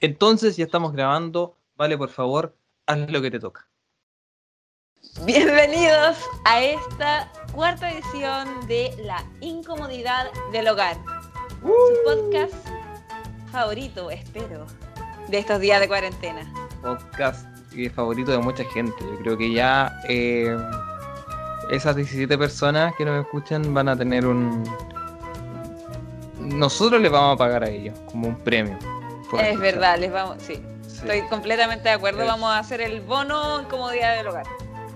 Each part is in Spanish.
Entonces ya estamos grabando. Vale, por favor, haz lo que te toca. Bienvenidos a esta cuarta edición de La Incomodidad del Hogar. Su podcast favorito, espero, de estos días de cuarentena. Podcast eh, favorito de mucha gente. Yo creo que ya eh, esas 17 personas que nos escuchan van a tener un... Nosotros les vamos a pagar a ellos como un premio. Es verdad, les vamos, sí. Sí. Estoy completamente de acuerdo. Es- Vamos a hacer el bono Incomodidad del Hogar.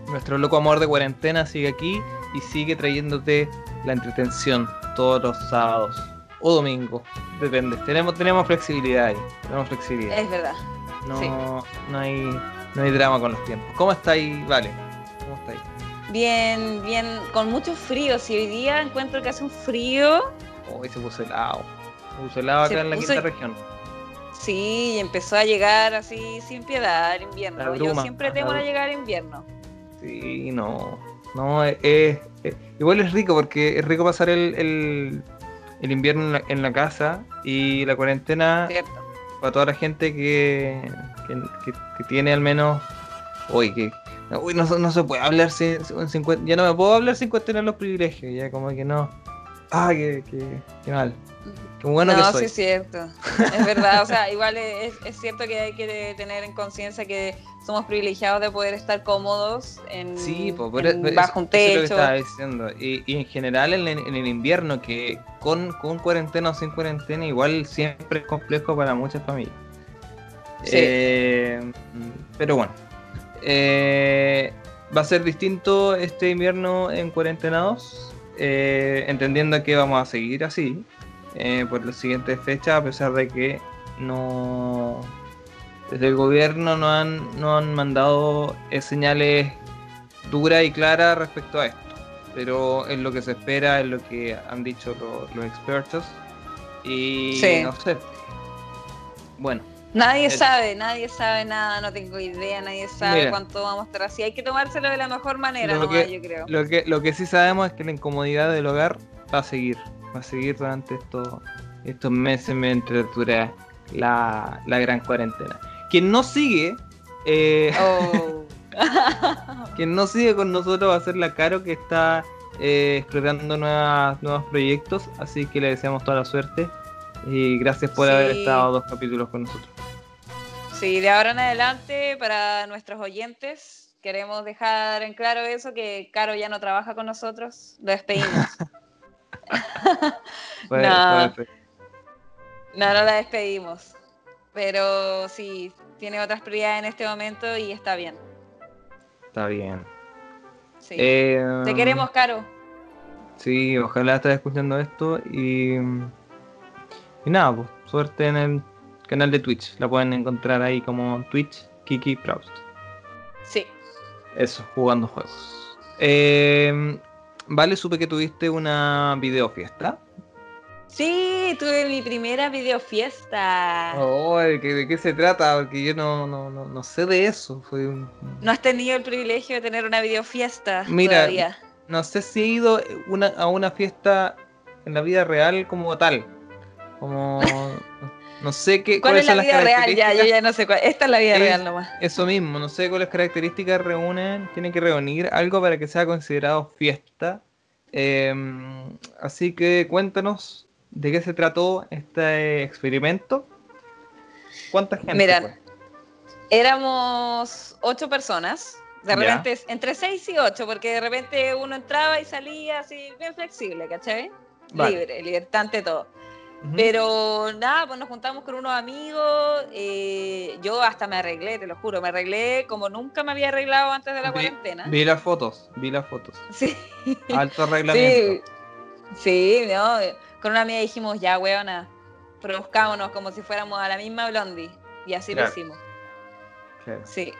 Nuestro loco amor de cuarentena sigue aquí y sigue trayéndote la entretención todos los sábados o domingos. Depende. Tenemos, tenemos flexibilidad ahí. Tenemos flexibilidad. Es verdad. No, sí. no, hay, no hay drama con los tiempos. ¿Cómo estáis, Vale? ¿Cómo estáis? Bien, bien, con mucho frío. Si hoy día encuentro que hace un frío, Hoy se puso helado. Se puso helado acá Se en la puso- quinta región. Sí, y empezó a llegar así sin piedad el invierno. Yo siempre temo a llegar invierno. Sí, no. No, es, es- es- igual es rico porque es rico pasar el, el, el invierno en la, en la casa y la cuarentena ¿Cierto? para toda la gente que, que, que- que tiene al menos. Uy, que. Uy, no, se- no se puede hablar sin, sin- Ya no me puedo hablar sin cuestionar los privilegios. Ya como que no. Ah, que, que, que mal. Bueno no, que soy. sí es cierto. Es verdad, o sea, igual es, es cierto que hay que tener en conciencia que somos privilegiados de poder estar cómodos en, Sí, po, por en- bajo un eso es lo que techo. estaba diciendo. Y, y en general en, el- en el invierno, que con, con cuarentena o sin cuarentena, igual siempre es complejo para muchas familias. Sí. Eh, pero bueno, eh, va a ser distinto este invierno en cuarentenados, eh, entendiendo que vamos a seguir así eh, por las siguientes fechas, a pesar de que no desde el gobierno no han, no han mandado eh, señales duras y claras respecto a esto. Pero es lo que se espera, es lo que han dicho lo- los expertos. Y Sí. no sé. Bueno, Nadie El- sabe, nadie sabe nada, no tengo idea, nadie sabe Mira. cuánto vamos a estar así. Hay que tomárselo de la mejor manera, Lo nomás, que- yo creo. lo que, lo que sí sabemos es que la incomodidad del hogar va a seguir. Va a seguir durante estos, estos meses mientras dura la, la gran cuarentena. Quien no sigue, eh, Oh. quien no sigue con nosotros va a ser la Caro que está eh, explorando nuevas, nuevos proyectos. Así que le deseamos toda la suerte. Y gracias por haber estado dos capítulos con nosotros. Sí, de ahora en adelante, para nuestros oyentes, queremos dejar en claro eso, que Caro ya no trabaja con nosotros, lo despedimos. No. no, no la despedimos. Pero sí, tiene otras prioridades en este momento y está bien. Está bien. Sí. Eh, Te queremos, Caro. Sí, ojalá estés escuchando esto y, y nada, pues suerte en el canal de Twitch. La pueden encontrar ahí como Twitch Kiki Proust. Sí. Eso, jugando juegos. Eh, vale, supe que tuviste una videofiesta. Sí, tuve mi primera videofiesta. Oh, ¿de qué, de qué se trata? Porque yo no, no, no, no sé de eso. Fue un- ¿No has tenido el privilegio de tener una videofiesta Mira, todavía? no sé si he ido una, a una fiesta en la vida real como tal. Como. No sé qué. ¿Cuál es la son las vida real? Ya, yo ya no sé cuál. Esta es la vida Es- real nomás. Eso mismo, no sé cuáles características reúnen, tienen que reunir algo para que sea considerado fiesta. Eh, así que cuéntanos de qué se trató este experimento. ¿Cuánta gente? Mira, fue? Éramos ocho personas. De Ya. repente, entre seis y ocho, porque de repente uno entraba y salía así, bien flexible, ¿cachai? Vale. Libre, libertante todo. Pero nada, pues nos juntamos con unos amigos. eh, yo hasta me arreglé, te lo juro, me arreglé como nunca me había arreglado antes de la Vi- cuarentena. Vi las fotos, vi las fotos. Sí, Alto sí, arreglamiento. sí, no. Con una amiga dijimos, ya, weona, produzcámonos como si fuéramos a la misma Blondie. Y así Claro. lo hicimos. Claro, Sí.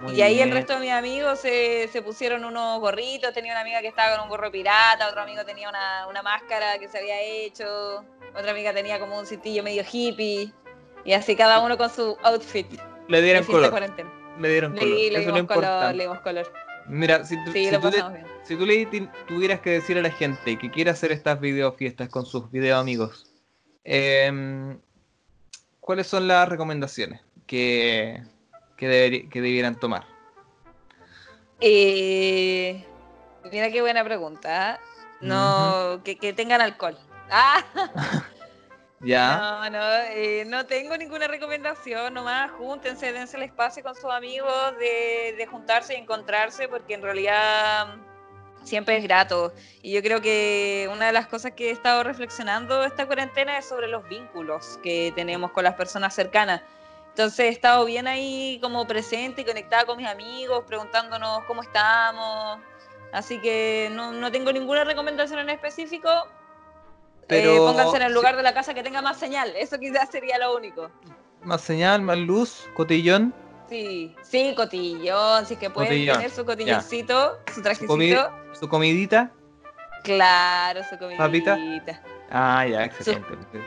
Muy y ahí el resto de mis amigos se, se pusieron unos gorritos. Tenía una amiga que estaba con un gorro pirata, otro amigo tenía una, una máscara que se había hecho, otra amiga tenía como un cintillo medio hippie. Y así cada uno con su outfit. Le de dieron color. cuarentena. Le dieron Le, color. le Eso es lo dimos color, le dimos color. Mira, si, tú- Sí, si tú le-. Si tú le tuvieras que decir a la gente que quiere hacer estas videofiestas con sus video amigos, em, ¿cuáles son las recomendaciones que, que, que debieran tomar? Eh, mira qué buena pregunta. ¿eh? No, que, que tengan alcohol. Ah, ¿Ya? no, no, eh, no tengo ninguna recomendación, nomás júntense, dense el espacio con sus amigos de, de juntarse y encontrarse, porque en realidad siempre es grato. Y yo creo que una de las cosas que he estado reflexionando esta cuarentena es sobre los vínculos que tenemos con las personas cercanas. Entonces he estado bien ahí como presente y conectada con mis amigos, preguntándonos cómo estamos. Así que no, no tengo ninguna recomendación en específico. Pero- Eh, pónganse en el lugar de la casa que tenga más señal. Eso quizás sería lo único. Más señal, más luz, cotillón. Sí, sí, cotillón, si es que pueden Cotillón, tener su cotilloncito, su trajecito. comi- Su comidita. Claro, su comidita. ¿Papita? Ah, ya, excelente. Su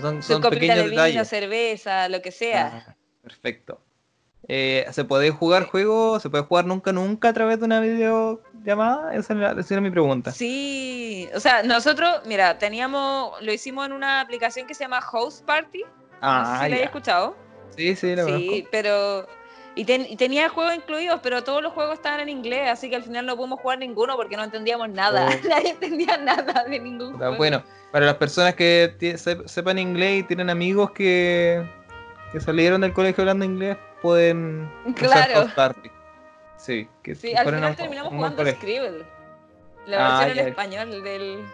son pequeños de vino, detalles. cerveza, lo que sea. Ah, perfecto. Eh, ¿Se puede jugar juego? ¿Se puede jugar nunca, nunca a través de una videollamada? Esa era, esa era mi pregunta. Sí, o sea, nosotros, mira, teníamos, lo hicimos en una aplicación que se llama Host Party. no sé Ah, si la ya. he escuchado. Sí, sí, la Sí, conozco. pero. Y, ten- y tenía juegos incluidos, pero todos los juegos estaban en inglés, así que al final no pudimos jugar ninguno porque no entendíamos nada. Oh. Nadie entendía nada de ningún juego. Bueno, para las personas que sepan inglés y tienen amigos que, que salieron del colegio hablando inglés, pueden usar Claro. Party. Sí, que Sí, al a final terminamos jugando colegio. Scribble. La Ah, versión en español del.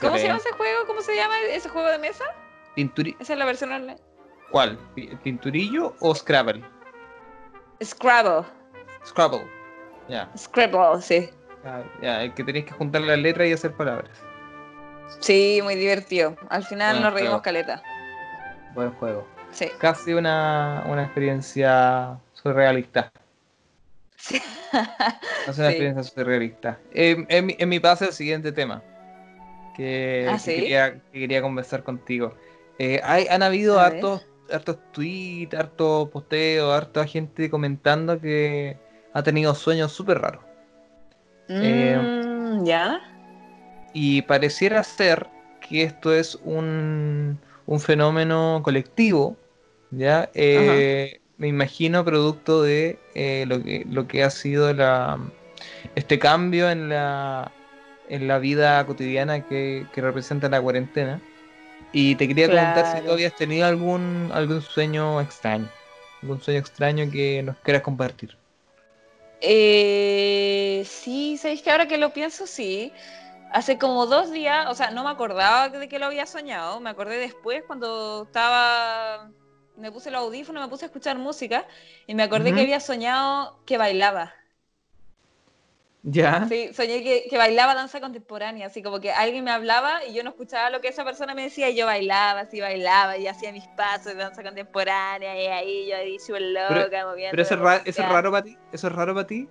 ¿Cómo se llama ese juego? ¿Cómo se llama ese juego de mesa? Esa es la versión online. ¿Cuál? Pi- ¿Pinturillo o Scrabble? Scrabble. Scrabble. Ya, Scrabble, sí. ya, ya, el que tenéis que juntar las letras y hacer palabras. Sí, muy divertido. Al final Buen nos reímos juego. caleta. Buen juego. Sí. Casi una, una experiencia surrealista. Sí. Es una Sí. experiencia surrealista. Eh, en, mi, en mi pase el siguiente tema. Que, ¿Ah, que sí? quería, que quería conversar contigo. Eh, hay, han habido A ver. Hartos, tweets, hartos posteos, harta gente comentando que ha tenido sueños súper raros. Eh, Mm, ¿Ya? Y pareciera ser que esto es un, un fenómeno colectivo, ¿ya? Eh, me imagino producto de eh, lo, que, lo que ha sido la, este cambio en la, en la vida cotidiana que, que representa la cuarentena. Y te quería preguntar si tú habías tenido algún, algún sueño extraño, algún sueño extraño que nos quieras compartir. Eh, sí, sabéis que ahora que lo pienso, sí. Hace como dos días, o sea, no me acordaba de que lo había soñado, me acordé después cuando estaba, me puse los audífonos, me puse a escuchar música y me acordé que había soñado que bailaba. ¿Ya? Sí, soñé que, que bailaba danza contemporánea, así como que alguien me hablaba y yo no escuchaba lo que esa persona me decía y yo bailaba, así bailaba y hacía mis pasos de danza contemporánea y ahí yo ahí súper loca, moviendo. Pero eso es, ra- eso es raro para ti, eso es raro para ti,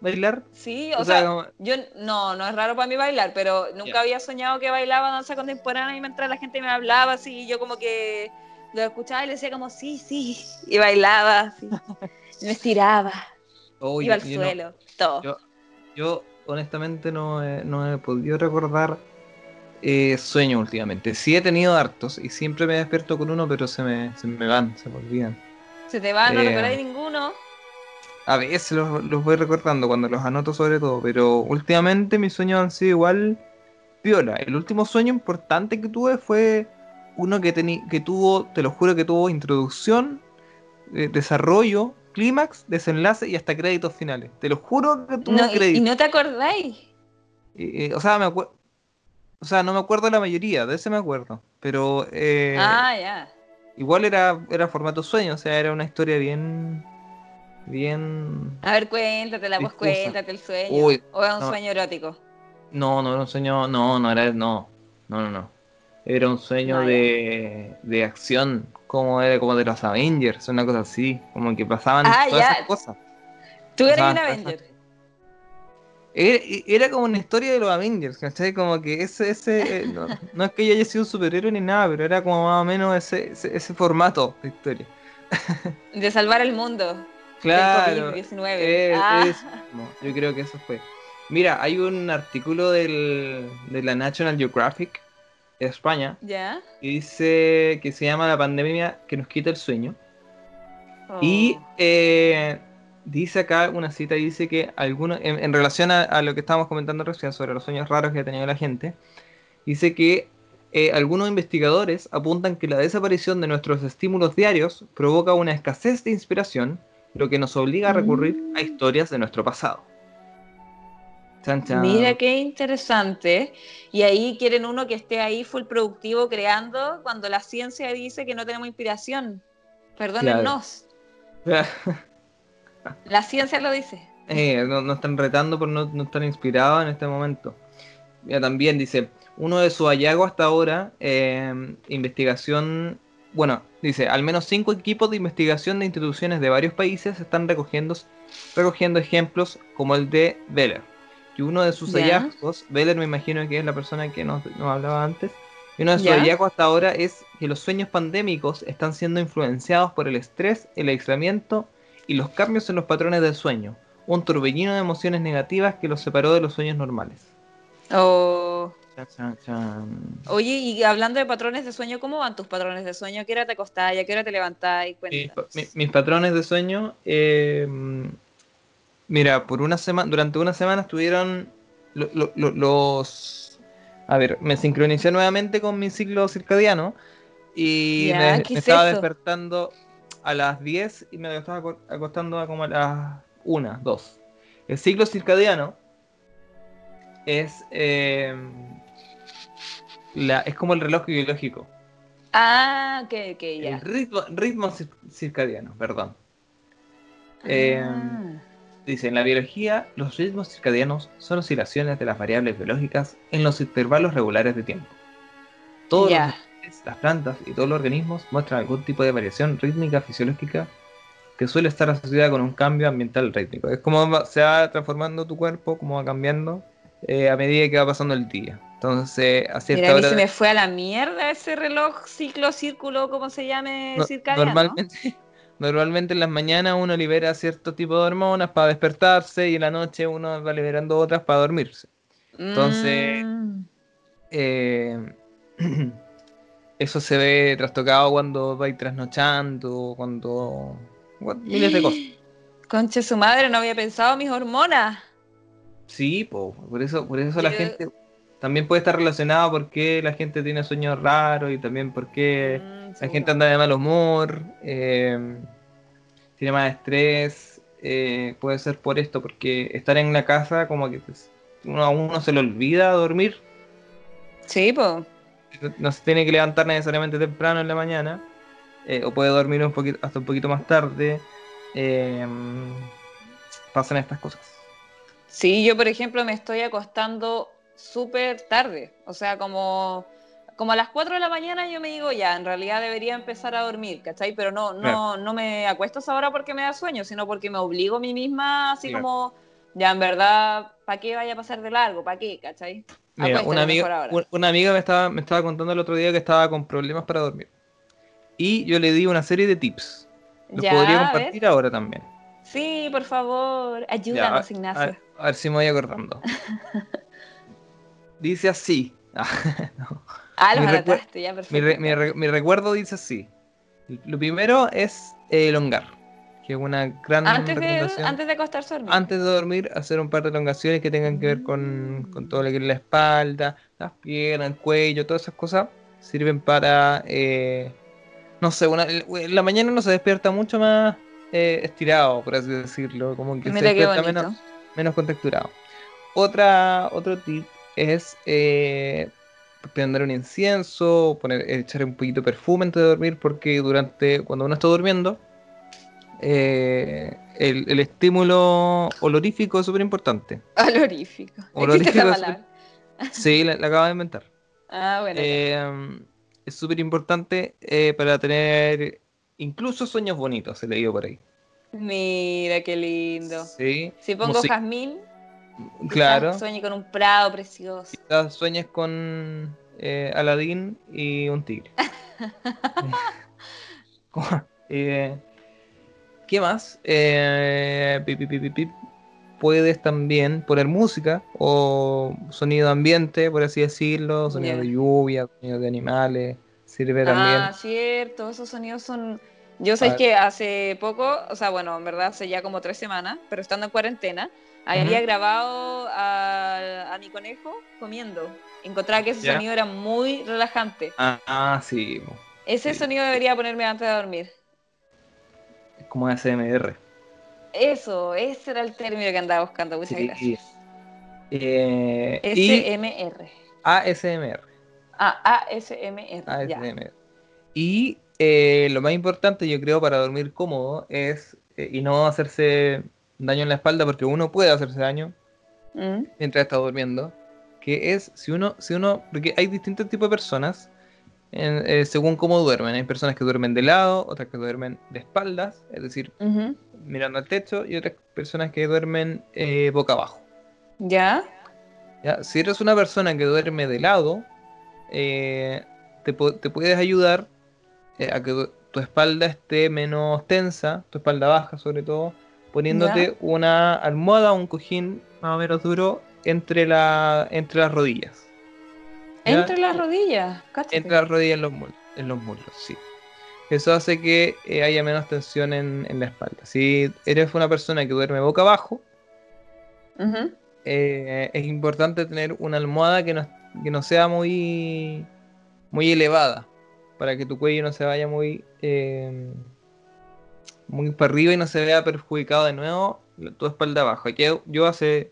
bailar. Sí, O o, sea, sea, como- yo no, no es raro para mí bailar, pero nunca había soñado que bailaba danza contemporánea y mientras la gente me hablaba así, y yo como que lo escuchaba y le decía como sí, sí, y bailaba así, y me estiraba, Oh, iba yo- al yo no- suelo, todo. yo- Yo honestamente no he, no he podido recordar eh, sueños últimamente. Sí he tenido hartos y siempre me despierto con uno, pero se me, se me van, se me olvidan. Se te va, no eh, recordáis ninguno. A veces los, los voy recordando cuando los anoto sobre todo, pero últimamente mis sueños han sido igual piola. El último sueño importante que tuve fue uno que, que tuvo, te lo juro que tuvo introducción, eh, desarrollo, clímax, desenlace y hasta créditos finales. Te lo juro que tuvo No, y, créditos. y no te acordáis. Eh, eh, o sea, me acuerdo. O sea, no me acuerdo la mayoría, de ese me acuerdo. Pero eh, ah, ya. igual era, era formato sueño, o sea, era una historia bien. Bien. A ver, cuéntatela, pues Difusa. cuéntate el sueño. Uy, o es un no. sueño erótico. No, no era un sueño. No, no era. No, no, no. no. Era un sueño No, de, de acción, como era como de los Avengers, una cosa así. Como que pasaban Ah, todas ya. esas cosas. Tú eres un. Avenger. Era, era como una historia de los Avengers, ¿cachai? Como que ese, ese eh, no, no es que yo haya sido un superhéroe ni nada, pero era como más o menos ese, ese, ese formato de historia. De salvar el mundo. Claro, Del COVID-19. eh, Ah. yo creo que eso fue. Mira, hay un artículo del, de la National Geographic España, ¿Ya? y dice que se llama la pandemia que nos quita el sueño. Y Oh. eh, dice acá una cita, dice que algunos, en, en relación a, a lo que estábamos comentando recién sobre los sueños raros que ha tenido la gente, dice que eh, algunos investigadores apuntan que la desaparición de nuestros estímulos diarios provoca una escasez de inspiración, lo que nos obliga a recurrir a Mm. historias de nuestro pasado. Chan, chan. Mira qué interesante. Y ahí quieren uno que esté ahí full productivo creando cuando la ciencia dice que no tenemos inspiración. Perdónennos. La ciencia lo dice. Eh, no- nos están retando por no, no estar inspirados en este momento. Ya también dice, uno de sus hallazgos hasta ahora, eh, investigación, bueno, dice, al menos cinco equipos de investigación de instituciones de varios países están recogiendo, recogiendo ejemplos como el de Beller. Y uno de sus Ya. hallazgos, Beller me imagino que es la persona que nos, nos hablaba antes, y uno de sus Ya. hallazgos hasta ahora es que los sueños pandémicos están siendo influenciados por el estrés, el aislamiento y los cambios en los patrones del sueño, un torbellino de emociones negativas que los separó de los sueños normales. O- Chan, chan, chan. Oye, y hablando de patrones de sueño, ¿cómo van tus patrones de sueño? ¿A qué hora te acostás? ¿A qué hora te levantás? Mis, mis patrones de sueño, eh, mira, por una semana, durante una semana estuvieron lo- lo- lo- los, a ver, me sincronicé nuevamente con mi ciclo circadiano y Ya, me, ¿qué me es estaba eso? despertando a las 10 y me estaba aco- acostando a como a las 1, 2. El ciclo circadiano es, eh, la, es como el reloj biológico. Ah, ok, ok, ya. El ritmo, ritmo cir- circadiano, perdón. Eh, Ah. Dice, en la biología, los ritmos circadianos son oscilaciones de las variables biológicas en los intervalos regulares de tiempo. Todos Ya. los animales, las plantas y todos los organismos muestran algún tipo de variación rítmica fisiológica que suele estar asociada con un cambio ambiental rítmico. Es como se va transformando tu cuerpo, como va cambiando eh, a medida que va pasando el día. Entonces, a cierta Mira, a mí hora se me fue a la mierda ese reloj, ciclo, círculo, como se llame, No- circadiano. normalmente, normalmente en las mañanas uno libera cierto tipo de hormonas para despertarse y en la noche uno va liberando otras para dormirse. entonces- Mm. Eh, eso se ve trastocado cuando vais trasnochando, cuando... miles de cosas. Conche su madre, no había pensado mis hormonas. Sí, po, por eso, por eso la gente también puede estar relacionada porque la gente tiene sueños raros y también porque Mm, la gente anda de mal humor, eh, tiene más estrés, eh, puede ser por esto, porque estar en la casa como que pues, uno, a uno se le olvida dormir, Sí, pues. no se tiene que levantar necesariamente temprano en la mañana, eh, o puede dormir un poquito, hasta un poquito más tarde, eh, pasan estas cosas. Sí, yo por ejemplo me estoy acostando súper tarde, o sea, como, como a las 4 de la mañana yo me digo, ya, en realidad debería empezar a dormir, ¿cachai? Pero no, no, no me acuesto a esa hora porque me da sueño, sino porque me obligo a mí misma, así como, ya, en verdad, ¿para qué vaya a pasar de largo? ¿Para qué? ¿cachai? Mira, una amiga, ahora. un- una amiga me estaba, me estaba contando el otro día que estaba con problemas para dormir. Y yo le di una serie de tips. Los Ya, podría compartir ahora también. Sí, por favor, Ya, ayúdanos, a- Ignacio. A, a ver si me voy acordando. dice así. Ah, no. Ah, los mi anotaste, ya, perfecto. mi, re- mi re- mi recuerdo dice así. Lo primero es eh, elongar, que es una gran antes, de, antes de acostarse a dormir. Antes de dormir, hacer un par de elongaciones que tengan que ver con, con todo lo que es la espalda, las piernas, el cuello, todas esas cosas. Sirven para, eh, no sé, una, la mañana uno se despierta mucho más eh, estirado, por así decirlo, como que se Mira despierta menos, menos contracturado. Otra, otro tip es eh, prender un incienso, poner, echar un poquito de perfume antes de dormir, porque durante, cuando uno está durmiendo, eh, el, el estímulo olorífico es súper importante. Olorífico. Olorífico es- palabra. Sí, la, la acabo de inventar. Ah, bueno. Eh, es súper importante eh, para tener incluso sueños bonitos, se leído por ahí. Mira qué lindo. Sí, Si pongo jazmín, claro. quizás sueñe con un prado precioso. Quizás sueñes con eh, Aladín y un tigre. Eh, ¿Qué más? Eh, pi, pi, pi, pi, pi. puedes también poner música o sonido ambiente, por así decirlo, sonido de lluvia, sonido de animales, sirve también. Ah, cierto, esos sonidos son... Yo sé que hace poco, o sea, bueno, en verdad hace ya como tres semanas, pero estando en cuarentena, había grabado a, a mi conejo comiendo. Encontraba que ese Ya. sonido era muy relajante. Ah, ah, sí. Ese Sí. sonido debería ponerme antes de dormir. es como ASMR. Eso, ese era el término que andaba buscando. Muchas Sí. gracias. Eh, y SMR. ASMR. Ah, ASMR. Ya. ASMR. Y eh, lo más importante, yo creo, para dormir cómodo es, eh, y no hacerse daño en la espalda, porque uno puede hacerse daño Mm, mientras está durmiendo, que es si uno, si uno, porque hay distintos tipos de personas en- eh, según cómo duermen. Hay personas que duermen de lado, otras que duermen de espaldas, es decir, mirando al techo, y otras personas que duermen boca abajo. ¿Ya? ¿ya? Si eres una persona que duerme de lado, te, te puedes ayudar eh, a que tu espalda esté menos tensa, tu espalda baja sobre todo, poniéndote Ya. una almohada o un cojín más o menos duro entre, la, entre las rodillas. ¿ya? Entre las rodillas. Entre las rodillas en los, mul- en los muslos, sí. Eso hace que eh, haya menos tensión en, en la espalda. Si eres una persona que duerme boca abajo, eh, es importante tener una almohada que no, que no sea muy, muy elevada, para que tu cuello no se vaya muy, eh, muy para arriba y no se vea perjudicado de nuevo tu espalda abajo. Yo, yo hace,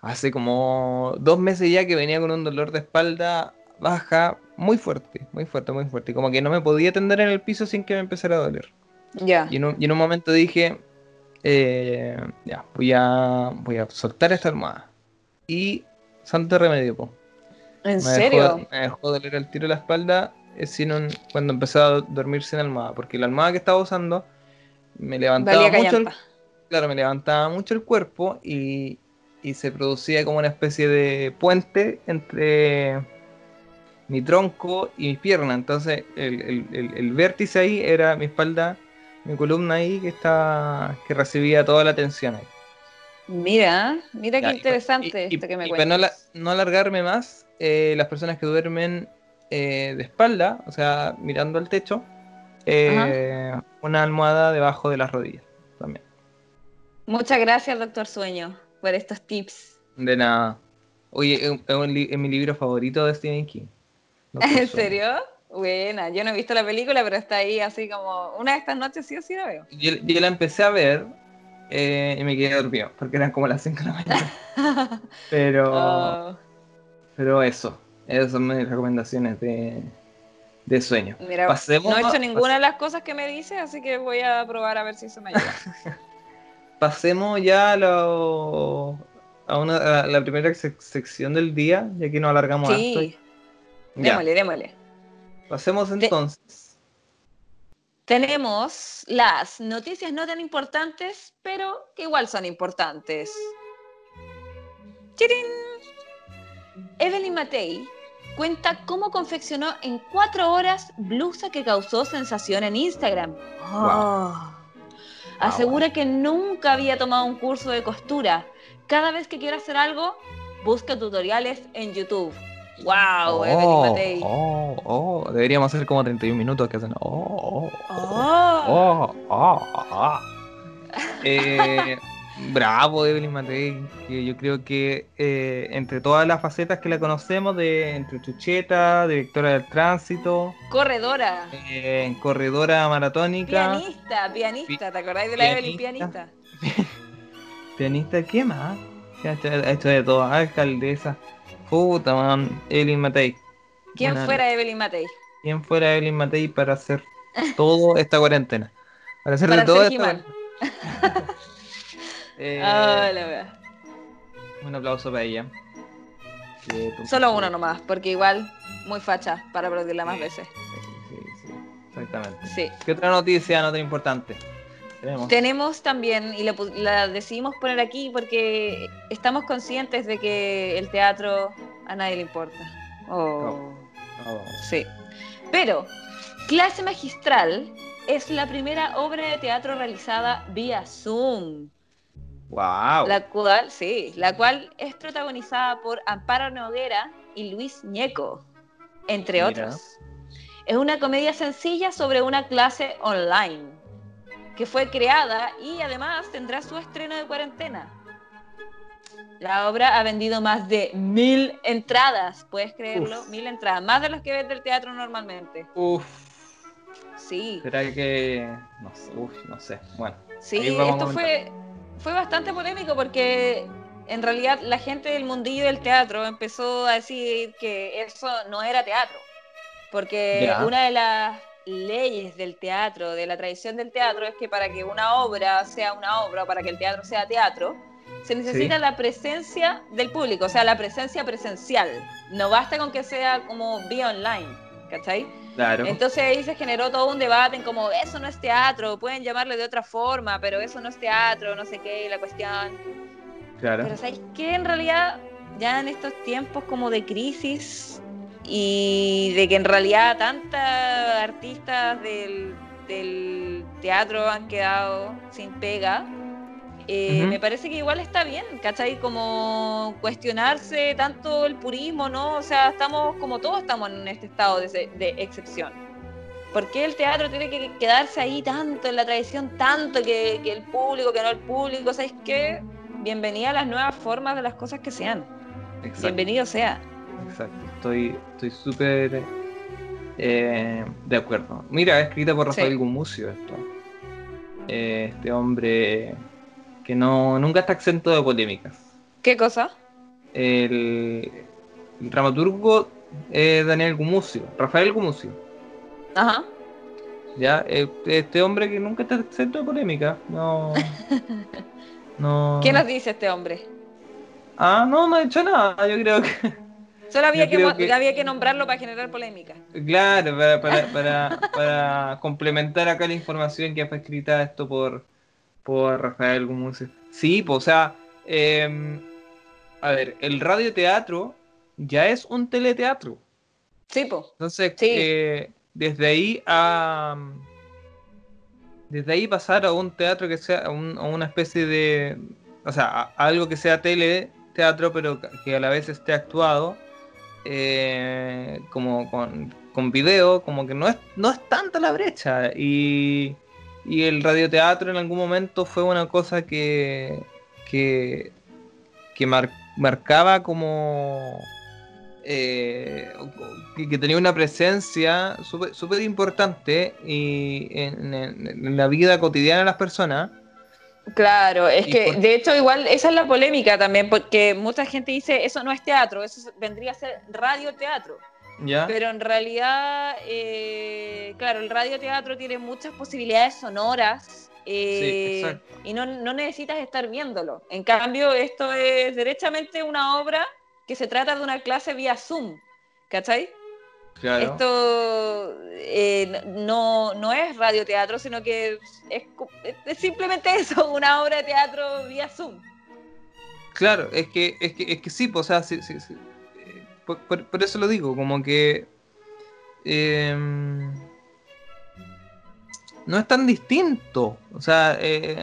hace como dos meses ya que venía con un dolor de espalda baja muy fuerte, muy fuerte, muy fuerte. Como que no me podía tender en el piso sin que me empezara a doler. Ya. Y en un, y en un momento dije, eh, ya, voy a, voy a soltar esta almohada. Y santo remedio, po. ¿En Me serio? Dejó, me dejó doler el tiro de la espalda sin un- cuando empecé a dormir sin almohada. Porque la almohada que estaba usando me levantaba Valía mucho el, claro, me levantaba mucho el cuerpo y, y se producía como una especie de puente entre mi tronco y mi pierna. Entonces el, el- el- el vértice ahí era mi espalda, mi columna ahí que estaba, que recibía toda la tensión ahí. Mira, mira qué interesante y- esto que me y para no, la- cuentas. no alargarme más, eh, las personas que duermen eh, de espalda, o sea, mirando al techo, eh, una almohada debajo de las rodillas también. Muchas gracias, doctor Sueño, por estos tips. De nada. Oye, es mi libro favorito de Stephen King. Doctor ¿En Sueño. serio? Buena, yo no he visto la película, pero está ahí así como una de estas noches sí o sí la veo. Yo, yo la empecé a ver eh, y me quedé dormido, porque eran como las 5 de la mañana. Pero, Oh, pero eso, esas son mis recomendaciones de, de sueño. mira, Pasemos no he a- hecho ninguna de las cosas que me dice, así que voy a probar a ver si eso me ayuda. Pasemos ya a, lo- a, una- a la primera sec- sección del día, ya que nos alargamos harto. Sí, Ya, démosle, démosle. pasemos entonces. Tenemos las noticias no tan importantes, pero que igual son importantes. ¡Chirin! Evelyn Matei cuenta cómo confeccionó en cuatro horas blusa que causó sensación en Instagram. Oh. Asegura que nunca había tomado un curso de costura. Cada vez que quiere hacer algo, busca tutoriales en YouTube. ¡Wow! Evelyn Matei. oh, oh, deberíamos hacer como 31 minutos que hacen. Oh, oh, Oh. oh, oh, oh. Eh, bravo, Evelyn Matei, que yo creo que eh, entre todas las facetas que la conocemos, de entre chucheta, directora del tránsito, Corredora. eh, corredora maratónica, Pianista, pianista, ¿te acordáis de la Evelyn Pianista. pianista? pianista, ¿qué más? ¿Qué ha hecho, ha hecho de todo? Alcaldesa, puta man, Evelyn Matei. ¿Quién Una- fuera Evelyn Matei? ¿Quién fuera Evelyn Matei para hacer todo esta cuarentena? Para hacer Para de todo ser esta. Eh, Ah, la wea. un aplauso para ella. Solo uno nomás, porque igual muy facha para aplaudirla más Sí. veces. Sí, sí, sí, exactamente. Sí. ¿Qué otra noticia no tan importante? Tenemos. Tenemos también, y la, decidimos poner aquí porque estamos conscientes de que el teatro a nadie le importa. Oh. Oh, Sí. Pero Clase Magistral es la primera obra de teatro realizada vía Zoom. Wow. La cual, sí, la cual es protagonizada por Amparo Noguera y Luis Ñeco, entre Mira. otros. Es una comedia sencilla sobre una clase online que fue creada y además tendrá su estreno de cuarentena. La obra ha vendido más de mil entradas, ¿puedes creerlo? Uf. Mil entradas, más de las que vende el teatro normalmente. Uf. Sí, ¿Será que.? No sé. Uf, no sé. Bueno. sí, esto fue, fue bastante polémico porque en realidad la gente del mundillo del teatro empezó a decir que eso no era teatro. Porque una de las leyes del teatro, de la tradición del teatro, es que para que una obra sea una obra, para que el teatro sea teatro, se necesita Sí. la presencia del público, o sea, la presencia presencial. No basta con que sea como vía online, ¿cachai? Claro. Entonces ahí se generó todo un debate en como, eso no es teatro, pueden llamarle de otra forma, pero eso no es teatro, no sé qué, la cuestión. claro. Pero ¿sabes qué? En realidad, ya en estos tiempos como de crisis y de que en realidad tantas artistas del, del teatro han quedado sin pega, eh, me parece que igual está bien, ¿cachai? Como cuestionarse tanto el purismo, ¿no? O sea, estamos como todos estamos en este estado de, excepción. ¿Por qué el teatro tiene que quedarse ahí tanto en la tradición, tanto que, que el público, que no el público? ¿Sabes qué? Bienvenida a las nuevas formas de las cosas que sean. Exacto. Bienvenido sea. Exacto. Estoy estoy súper eh, de acuerdo. Mira, escrita por Rafael Sí. Gumucio esto. Eh, este hombre que no nunca está exento de polémicas. ¿Qué cosa? El, el dramaturgo es Daniel Gumucio, Rafael Gumucio. Ajá. Ya, Eh, este hombre que nunca está exento de polémica. No. No. ¿Qué nos dice este hombre? Ah, no, no ha hecho nada. Yo creo que. Solo había que- había que nombrarlo para generar polémica. Claro, para, para, para, para complementar acá la información que fue escrita esto por, por Rafael Gumucio. Sí, pues, o sea, em, a ver, el radioteatro ya es un teleteatro. Sí, po. Entonces, Sí. eh, desde ahí a. Desde ahí pasar a un teatro que sea. A, un- a una especie de. O sea, a, a algo que sea teleteatro, pero que a la vez esté actuado. eh, como con, con video, como que no es, no es tanta la brecha. Y, y el radioteatro en algún momento fue una cosa que. que. que mar- marcaba como eh, que, que tenía una presencia súper importante y en, en- en la vida cotidiana de las personas. Claro, es Y que por- de hecho igual esa es la polémica también, porque mucha gente dice eso no es teatro, eso es- vendría a ser radioteatro. ¿Ya? Pero en realidad, eh, claro, el radioteatro tiene muchas posibilidades sonoras eh, y no, no necesitas estar viéndolo. En cambio, esto es derechamente una obra que se trata de una clase vía Zoom, ¿cachai? claro. Esto eh, no, no es radioteatro, sino que es simplemente eso, una obra de teatro vía Zoom. Claro, es que, es que, es que sí, pues, o sea, sí, sí, sí. Eh, Por, por- por eso lo digo, como que em, no es tan distinto. O sea, eh,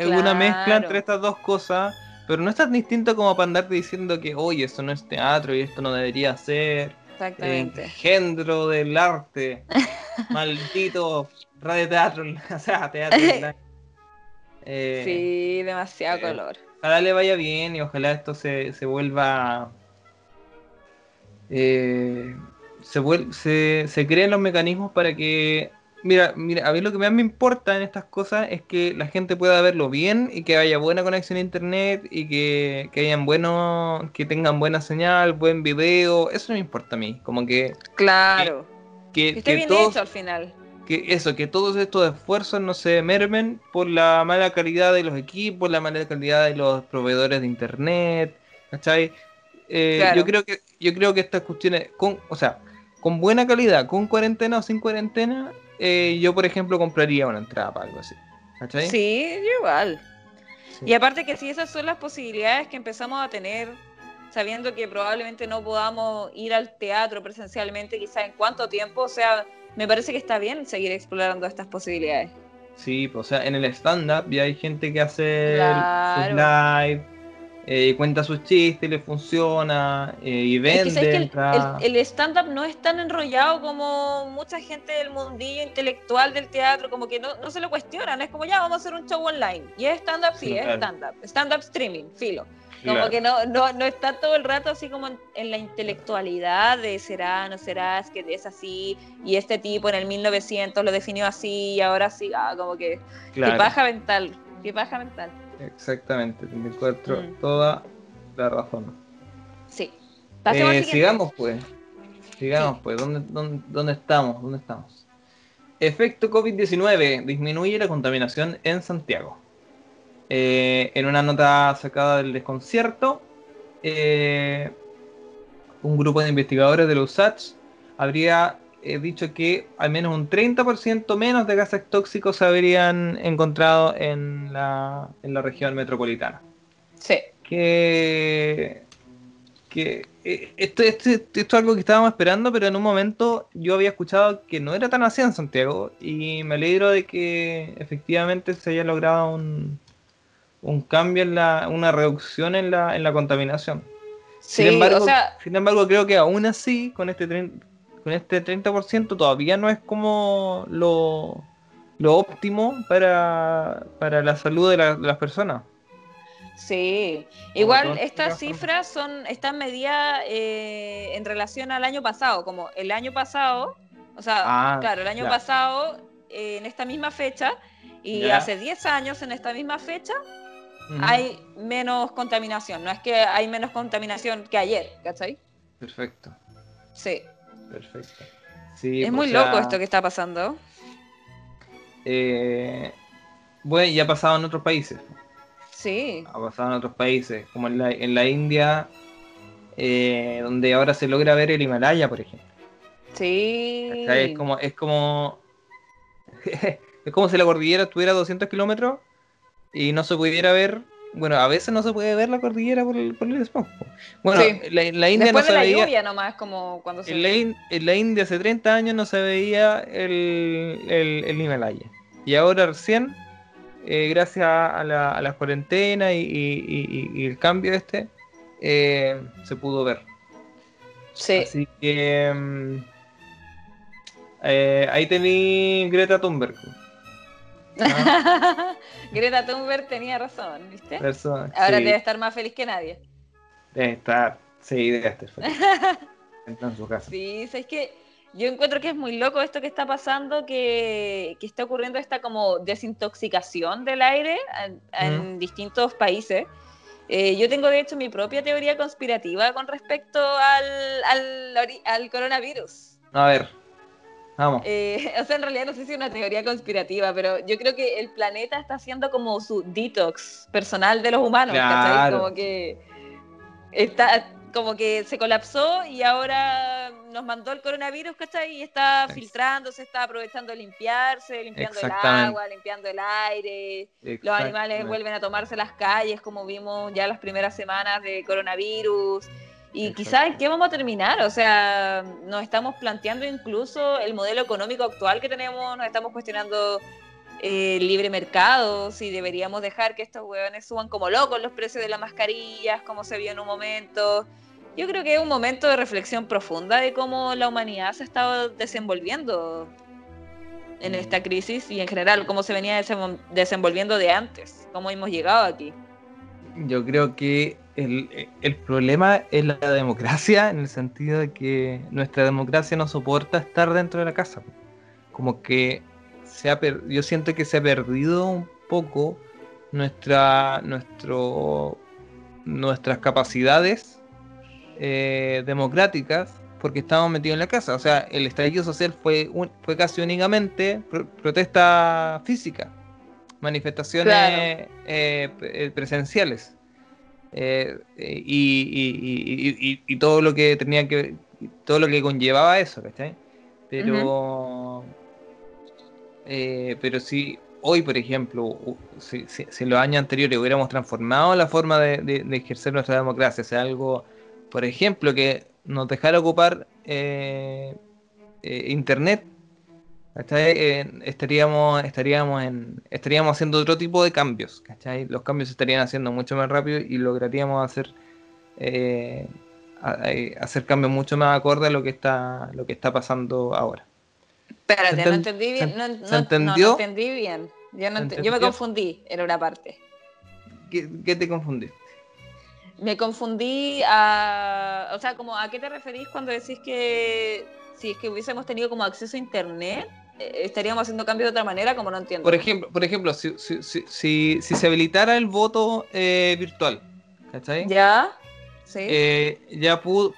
es una mezcla entre estas dos cosas, pero no es tan distinto como para andarte diciendo que, oye, eso no es teatro y esto no debería ser. Exactamente. engendro del arte. Maldito radioteatro, o sea, teatro. Eh, sí, demasiado eh, color. Ojalá le vaya bien y ojalá esto se, se vuelva. Eh, se, se, se creen los mecanismos para que. Mira, mira, a mí lo que más me importa en estas cosas es que la gente pueda verlo bien y que haya buena conexión a internet y que, que hayan buenos, que tengan buena señal, buen video, eso me importa a mí, como que, Claro. que, Que esté bien todos- hecho al final. que eso, que todos estos esfuerzos no se mermen por la mala calidad de los equipos, la mala calidad de los proveedores de internet, ¿cachai? Eh, Claro. Yo creo que, yo creo que estas cuestiones, con, o sea, con buena calidad, con cuarentena o sin cuarentena, eh, yo por ejemplo compraría una entrada para algo así. ¿Cachai? Sí, igual. Sí. Y aparte que si esas son las posibilidades que empezamos a tener, sabiendo que probablemente no podamos ir al teatro presencialmente, quizá en cuánto tiempo, o sea, me parece que está bien seguir explorando estas posibilidades. Sí, pues, o sea, en el stand-up ya hay gente que hace Claro. sus live, eh, cuenta sus chistes, le funciona, eh, y Es vende. que, ¿sabes que el- entra- el, el stand-up no es tan enrollado como mucha gente del mundillo intelectual del teatro, como que no, no se lo cuestionan, es como ya vamos a hacer un show online. Y es stand-up, sí, Sí, es stand-up. Stand-up streaming, filo. Como Claro. que no, no, no está todo el rato así como en, en la intelectualidad de será, no será, es que es así, y este tipo en el 1900 lo definió así, y ahora sí, ah, como que, Claro, qué paja mental, qué paja mental. Exactamente, te encuentro Mm. toda la razón. Sí. Pasemos Eh, sigamos pues, sigamos Sí. pues, ¿Dónde, dónde, dónde estamos? ¿Dónde estamos? Efecto COVID-19 disminuye la contaminación en Santiago. Eh, en una nota sacada del desconcierto, eh, un grupo de investigadores de la USACH habría eh, dicho que al menos un 30% menos de gases tóxicos se habrían encontrado en la, en la región metropolitana Sí. que, que eh, esto, esto, esto es algo que estábamos esperando, pero en un momento yo había escuchado que no era tan así en Santiago y me alegro de que efectivamente se haya logrado un, un cambio en la, una reducción en la, en la contaminación. Sí, sin, embargo, o sea, sin embargo, creo que aún así, con este, con este 30%, todavía no es como lo, lo óptimo para, para la salud de, la- de las personas. Sí, igual en estas cifras son están medidas eh, en relación al año pasado, como el año pasado, o sea, Ah, claro, el año pasado eh, en esta misma fecha y Ya. hace 10 años en esta misma fecha hay menos contaminación, no es que hay menos contaminación que ayer, ¿cachai? Perfecto. Sí, Perfecto. Sí, es o muy sea, loco esto que está pasando. eh, bueno, ya ha pasado en otros países. Sí, Ha pasado en otros países, como en la, en la India, eh, donde ahora se logra ver el Himalaya, por ejemplo. sí. Es como, es como, es como si la cordillera estuviera a 200 kilómetros y no se pudiera ver. Bueno, a veces no se puede ver la cordillera por el, por el smog. Bueno, Sí. la, India Después no de se la veía. lluvia nomás, como cuando se... En la, In- en la India hace 30 años no se veía el, el, el Himalaya. Y ahora recién, eh, gracias a la, a la cuarentena y, y- y- y el cambio este, eh, se pudo ver. Sí. Así que mm, eh, ahí tení Greta Thunberg. Greta Thunberg tenía razón, ¿viste? Persona- Ahora sí, debe estar más feliz que nadie. debe estar. Sí, debe estar feliz. En su casa. Sí, es que yo encuentro que es muy loco esto que está pasando, que, que está ocurriendo esta como desintoxicación del aire en, en distintos países. Eh, yo tengo de hecho mi propia teoría conspirativa con respecto al, al coronavirus. A ver, vamos. Eh, o sea, en realidad no sé si es una teoría conspirativa, pero yo creo que el planeta está haciendo como su detox personal de los humanos, ¿cachai? Claro. Como que está como que se colapsó y ahora nos mandó el coronavirus, ¿cachai? Y está filtrándose, está aprovechando de limpiarse, limpiando el agua, limpiando el aire. Los animales vuelven a tomarse las calles, como vimos ya las primeras semanas de coronavirus. Y Exacto. quizás en qué vamos a terminar, o sea, nos estamos planteando incluso el modelo económico actual que tenemos, nos estamos cuestionando eh, el libre mercado, si deberíamos dejar que estos hueones suban como locos los precios de las mascarillas, como se vio en un momento. Yo creo que es un momento de reflexión profunda de cómo la humanidad se ha estado desenvolviendo en esta crisis y en general cómo se venía desenvolviendo de antes, cómo hemos llegado aquí. Yo creo que el, el problema es la democracia en el sentido de que nuestra democracia no soporta estar dentro de la casa. Como que se ha per- yo siento que se ha perdido un poco nuestra, nuestro, nuestras capacidades eh, democráticas porque estamos metidos en la casa. O sea, el estallido social fue, un- fue casi únicamente pro- protesta física, manifestaciones Claro. eh, presenciales. Eh, y, y- y- y- todo lo que tenía que todo lo que conllevaba eso, ¿cachai? Pero eh, pero si hoy, por ejemplo, si, si- si en los años anteriores hubiéramos transformado la forma de, de- de ejercer nuestra democracia, sea algo, por ejemplo, que nos dejara ocupar eh, eh, Internet ¿cachai? Eh, estaríamos, estaríamos, en, estaríamos haciendo otro tipo de cambios, ¿cachai? Los cambios se estarían haciendo mucho más rápido y lograríamos hacer eh, hacer cambios mucho más acorde a lo que está lo que está pasando ahora. Espérate, no entendí bien. No, entendió? entendí bien. Yo, me confundí en una parte. ¿Qué, te confundí? Me confundí a. O sea, como ¿a qué te referís cuando decís que si es que hubiésemos tenido como acceso a internet, eh, estaríamos haciendo cambios de otra manera, como no entiendo. Por ejemplo, por ejemplo si, si, si, si se habilitara el voto eh, virtual, ¿cachai? Ya, sí. Eh, ya pudo,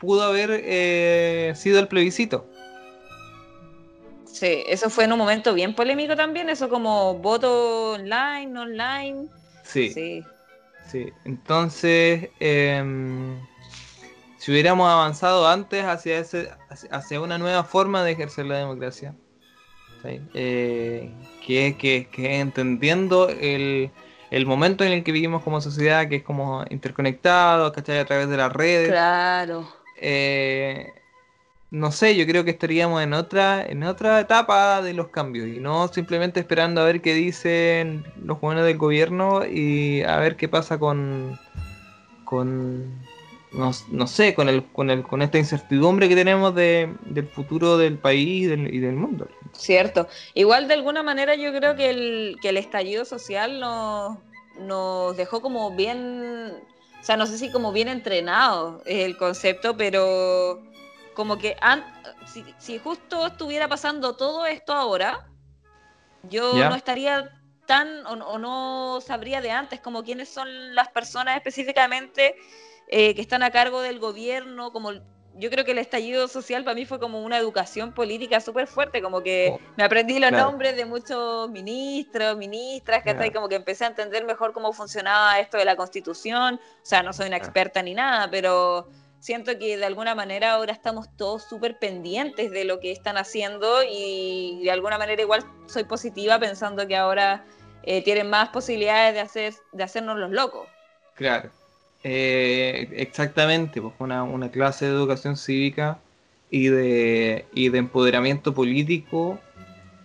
pudo haber sido el plebiscito. Sí, eso fue en un momento bien polémico también, eso como voto online, online. Sí. Sí. sí. Entonces, em, si hubiéramos avanzado antes hacia, ese, hacia una nueva forma de ejercer la democracia, eh, que, que, que, entendiendo el, el, momento en el que vivimos como sociedad, que es como interconectado, ¿cachai? A través de las redes. Claro. Eh, no sé, yo creo que estaríamos en otra, en otra etapa de los cambios y no simplemente esperando a ver qué dicen los jóvenes del gobierno y a ver qué pasa con, con no, sé, con, el, con, el, con esta incertidumbre que tenemos de, del futuro del país y del, mundo. Cierto. Igual de alguna manera yo creo que el, que el estallido social nos, nos dejó como bien, o sea, no sé si como bien entrenado el concepto, pero como que si, si, justo estuviera pasando todo esto ahora, yo no estaría tan o, o no sabría de antes como quiénes son las personas específicamente eh, que están a cargo del gobierno, como yo creo que el estallido social para mí fue como una educación política súper fuerte, como que oh, me aprendí los nombres de muchos ministros, ministras, que hasta como que empecé a entender mejor cómo funcionaba esto de la constitución, o sea, no soy una experta ni nada, pero siento que de alguna manera ahora estamos todos súper pendientes de lo que están haciendo y de alguna manera igual soy positiva pensando que ahora eh, tienen más posibilidades de, hacer, de hacernos los locos. Claro. Eh, exactamente, pues una, una, clase de educación cívica y de, y de empoderamiento político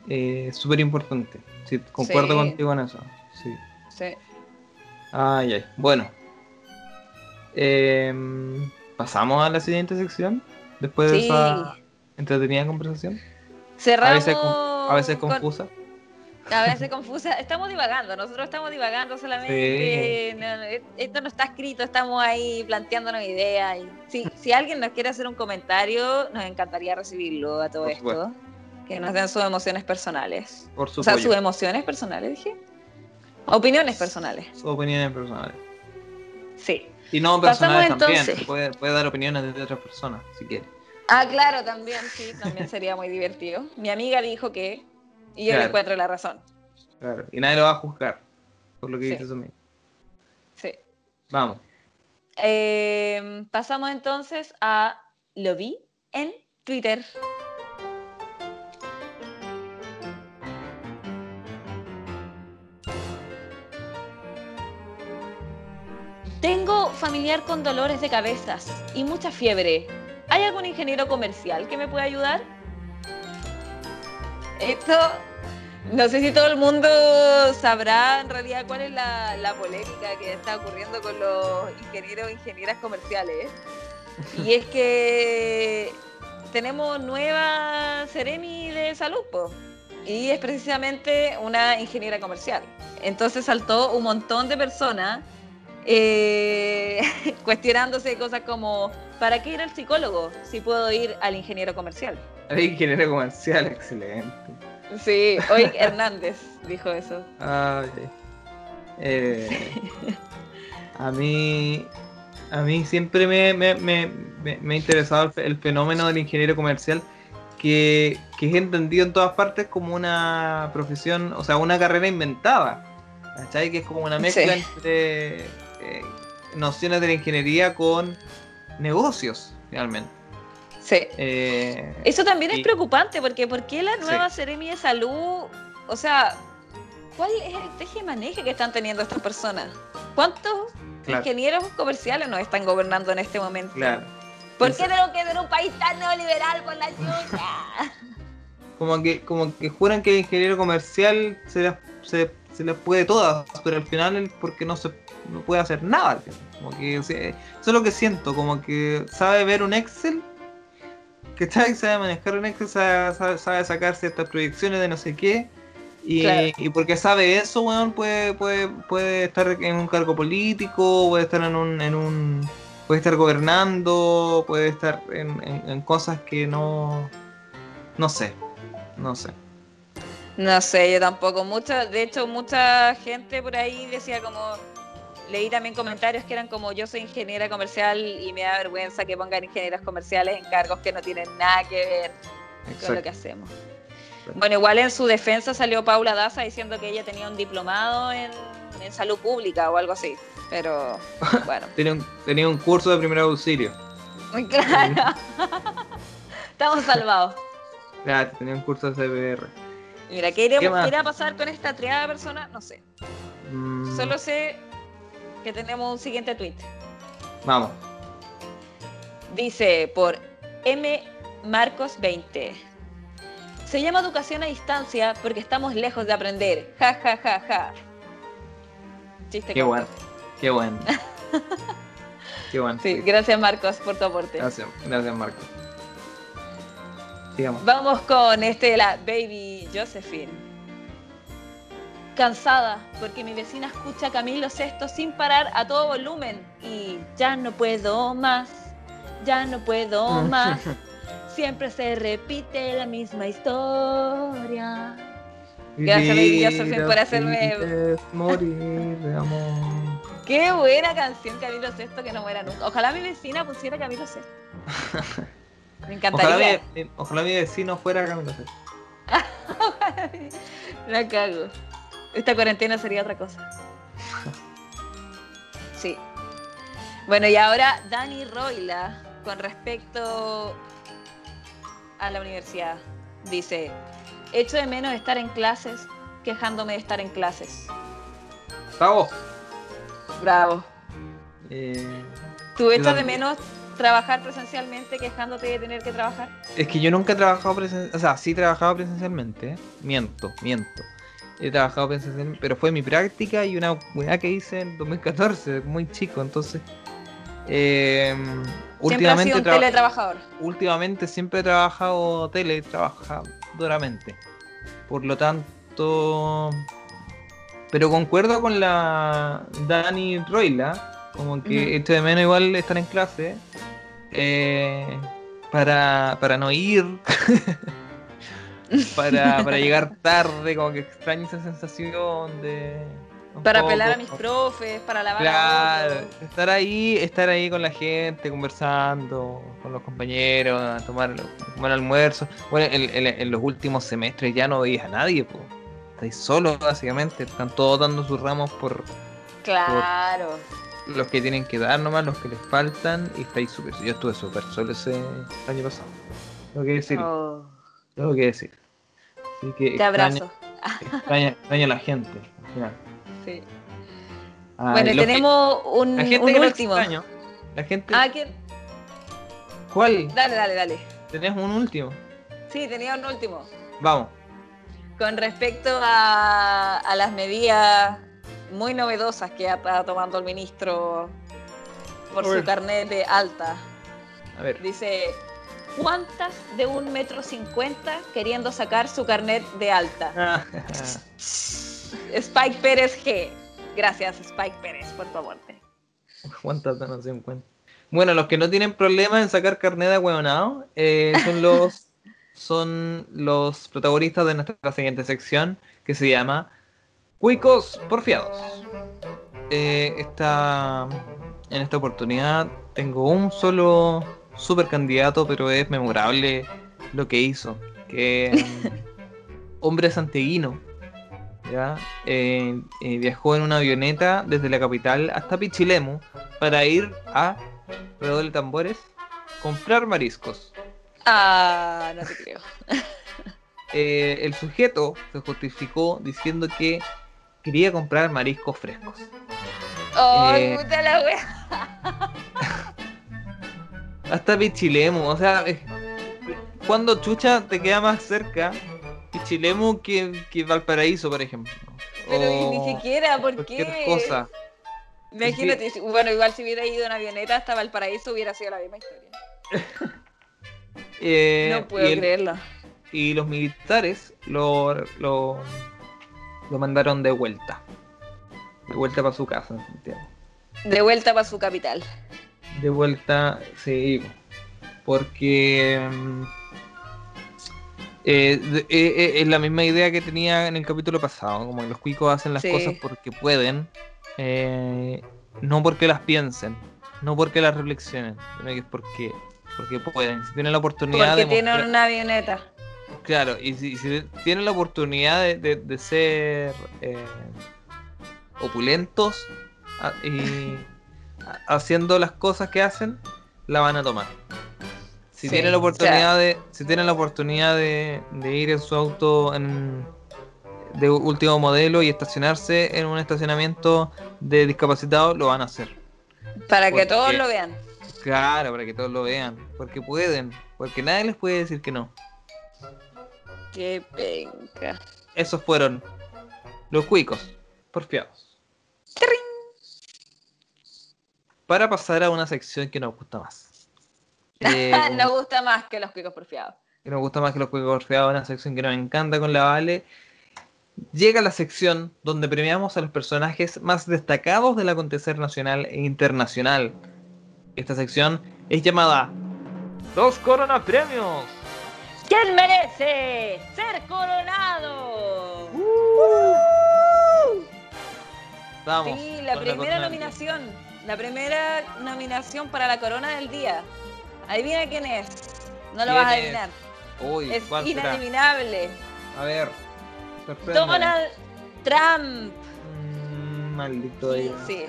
eh, súper importante. Sí, concuerdo contigo en eso. Sí. sí. Ay, ay. Bueno. Em, Pasamos a la siguiente sección. Después de esa entretenida conversación. Cerramos. A veces, confusa. A veces confusa. Estamos divagando, nosotros estamos divagando solamente. esto no está escrito, estamos ahí planteándonos ideas. Y, si alguien nos quiere hacer un comentario, nos encantaría recibirlo a todo esto. Que nos den sus emociones personales. Por o sea, sus emociones personales, dije. Opiniones personales. Sus opiniones personales. Sí. Y no personales también. Puede, puede dar opiniones de otras personas, si quiere. Ah, claro, también, sí, también sería muy divertido. Mi amiga dijo que y yo le encuentro la razón. Claro, y nadie lo va a juzgar por lo que dice eso Sí. Vamos. Eh, pasamos entonces a lo vi en Twitter. Tengo familiar con dolores de cabezas y mucha fiebre. ¿Hay algún ingeniero comercial que me pueda ayudar? Esto no sé si todo el mundo sabrá en realidad cuál es la, polémica que está ocurriendo con los ingenieros e ingenieras comerciales. Y es que tenemos nueva Ceremi de salud, y es precisamente una ingeniera comercial. Entonces saltó un montón de personas eh, cuestionándose cosas como, ¿para qué ir al psicólogo si puedo ir al ingeniero comercial? El ingeniero comercial, excelente. Sí, hoy Hernández dijo eso. Ah, eh, a mí a mí siempre me, me, ha interesado el, fenómeno del ingeniero comercial que, es entendido en todas partes como una profesión, o sea, una carrera inventada. ¿Cachai? Que es como una mezcla entre eh, nociones de la ingeniería con negocios, realmente. Sí. Eh, Eso también es preocupante, porque ¿por qué la nueva sí. de Salud, o sea, cuál es el teje maneje que están teniendo estas personas? ¿Cuántos ingenieros comerciales nos están gobernando en este momento? Claro. ¿Por qué tengo que ser un país tan neoliberal con la chucha? Como que, como que juran que el ingeniero comercial se las, se, se las puede todas, pero al final porque no se no puede hacer nada. Como que o sea, eso es lo que siento, como que sabe ver un Excel, que sabe manejar un Excel, sabe, sabe- sabe sacar ciertas proyecciones de no sé qué. Y, Claro. y porque sabe eso, weón, puede, puede, puede estar en un cargo político, puede estar en un, en un puede estar gobernando, puede estar en, en- en cosas que no, no sé, no sé. No sé, yo tampoco. Mucha, de hecho, mucha gente por ahí decía como. Leí también comentarios que eran como yo soy ingeniera comercial y me da vergüenza que pongan ingenieras comerciales en cargos que no tienen nada que ver con lo que hacemos. Bueno, igual en su defensa salió Paula Daza diciendo que ella tenía un diplomado en, en salud pública o algo así. Pero bueno, Tenía un, tenía un curso de primer auxilio. muy claro. Estamos salvados. Claro, tenía un curso de CPR. Mira, ¿qué, iremos- qué irá a pasar con esta triada de personas? No sé. Mm, Solo sé tenemos un siguiente tweet. Vamos. Dice por M Marcos 20. Se llama educación a distancia porque estamos lejos de aprender. Ja, ja, ja, ja. Chiste Qué bueno. Qué bueno. Qué bueno. Sí, gracias Marcos por tu aporte. Gracias, gracias Marco. Sigamos. Vamos con este de la Baby Josephine. Cansada porque mi vecina escucha a Camilo Sesto sin parar a todo volumen y ya no puedo más, ya no puedo más. Siempre se repite la misma historia. Gracias, Baby Josephine, por hacerme- Morir de amor. Qué buena canción Camilo Sesto que no muera nunca. Ojalá mi vecina pusiera Camilo Sesto. Me Ojalá encantaría. mi, mi- ojalá mi vecino fuera Camilo Sesto. La cago. Esta cuarentena sería otra cosa. Sí. Bueno, y ahora Dani Roila, con respecto a la universidad, dice, echo de menos estar en clases quejándome de estar en clases. Bravo. Bravo. Eh, ¿Tú echas de menos trabajar presencialmente quejándote de tener que trabajar? es que yo nunca he trabajado presencialmente. O sea, sí he trabajado presencialmente. ¿eh? Miento, miento. He trabajado presencialmente, pero fue mi práctica y una weá que hice en 2014, muy chico, entonces. eh, Siempre últimamente, sido un tra- teletrabajador. últimamente siempre he trabajado teletrabajadoramente. Por lo tanto. Pero concuerdo con la Dani Roila, como que Ujú. esto de menos igual estar en clase. eh, para, para no ir. para, para llegar tarde, como que extraño esa sensación de. Para apelar a poco- mis profes, para lavar Claro, estar ahí, estar ahí con la gente, conversando con los compañeros, a tomar, tomar almuerzo. Bueno, en, en- en los últimos semestres ya no veías a nadie, pues. Estáis solos, básicamente. Están todos dando sus ramos por Claro. los que tienen que dar nomás, los que les faltan. Y estáis súper. Yo estuve súper solo ese año pasado. Tengo que decir, Oh, tengo que decir. Así que te abrazo. extraño, extraño a la gente. al final. Sí. Bueno, que- tenemos un, la gente un que no último. extraño. La gente. Ah, ¿quién? ¿Cuál? Dale, dale, dale. ¿Tenés un último? Sí, tenía un último. Vamos. Con respecto a, a las medidas muy novedosas que está tomando el ministro por su carnet de alta. A ver. Dice, ¿cuántas de un metro cincuenta queriendo sacar su carnet de alta? Spike Pérez G. Gracias, Spike Pérez, por tu aporte. ¿Cuántas no se encuentran? Bueno, los que no tienen problema en sacar carnet de huevonao eh, son los son los protagonistas de nuestra siguiente sección que se llama Cuicos Porfiados. Eh, esta, en esta oportunidad tengo un solo super candidato, pero es memorable lo que hizo. Que hombre santiaguino ¿ya? Eh, eh, viajó en una avioneta desde la capital hasta Pichilemu para ir a Redol de Tambores comprar mariscos. Ah, no te creo. Eh, el sujeto se justificó diciendo que quería comprar mariscos frescos. ¡Ay, Eh. puta la wea! Hasta Pichilemu, o sea, eh, ¿cuándo chucha te queda más cerca Pichilemu que, que Valparaíso, por ejemplo? Pero O ni siquiera, ¿por qué? cosa. Imagínate, si- bueno, igual si hubiera ido en avioneta hasta Valparaíso hubiera sido la misma historia. Eh, no puedo y, el- creerlo. y los militares lo, lo, lo mandaron de vuelta. De vuelta para su casa, en Santiago. De vuelta para su capital. De vuelta, sí. Porque mm, eh, de- eh, eh, es la misma idea que tenía en el capítulo pasado. Como que los cuicos hacen las Sí. cosas porque pueden, eh, no porque las piensen, no porque las reflexionen, sino que es porque, porque pueden. Si tienen la oportunidad Porque de tienen mostrar- una avioneta. Claro, y si, si tienen la oportunidad de, de- de ser eh, opulentos a- y haciendo las cosas que hacen, la van a tomar. Si Sí, tienen la o sea- oportunidad de, si tienen la oportunidad de, de ir en su auto en, de último modelo y estacionarse en un estacionamiento de discapacitados, lo van a hacer. Para que todos lo vean. Claro, para que todos lo vean, porque pueden, porque nadie les puede decir que no. Qué penca. Esos fueron los cuicos, porfiados. Para pasar a una sección que nos gusta más. Eh, Nos gusta más que los cuicos porfiados. que nos gusta más que los cuicos porfiados, una sección que nos encanta con la Vale. Llega la sección donde premiamos a los personajes más destacados del acontecer nacional e internacional. Esta sección es llamada Dos Corona Premios. ¿Quién merece ser coronado? Vamos. Sí, la primera corona. nominación. La primera nominación para la corona del día. Adivina quién es. No lo ¿Quién vas a es? adivinar. Uy, Es ¿cuál será? inadivinable. A ver. sorpréndeme. Donald Trump. Mm, maldito Sí, sí.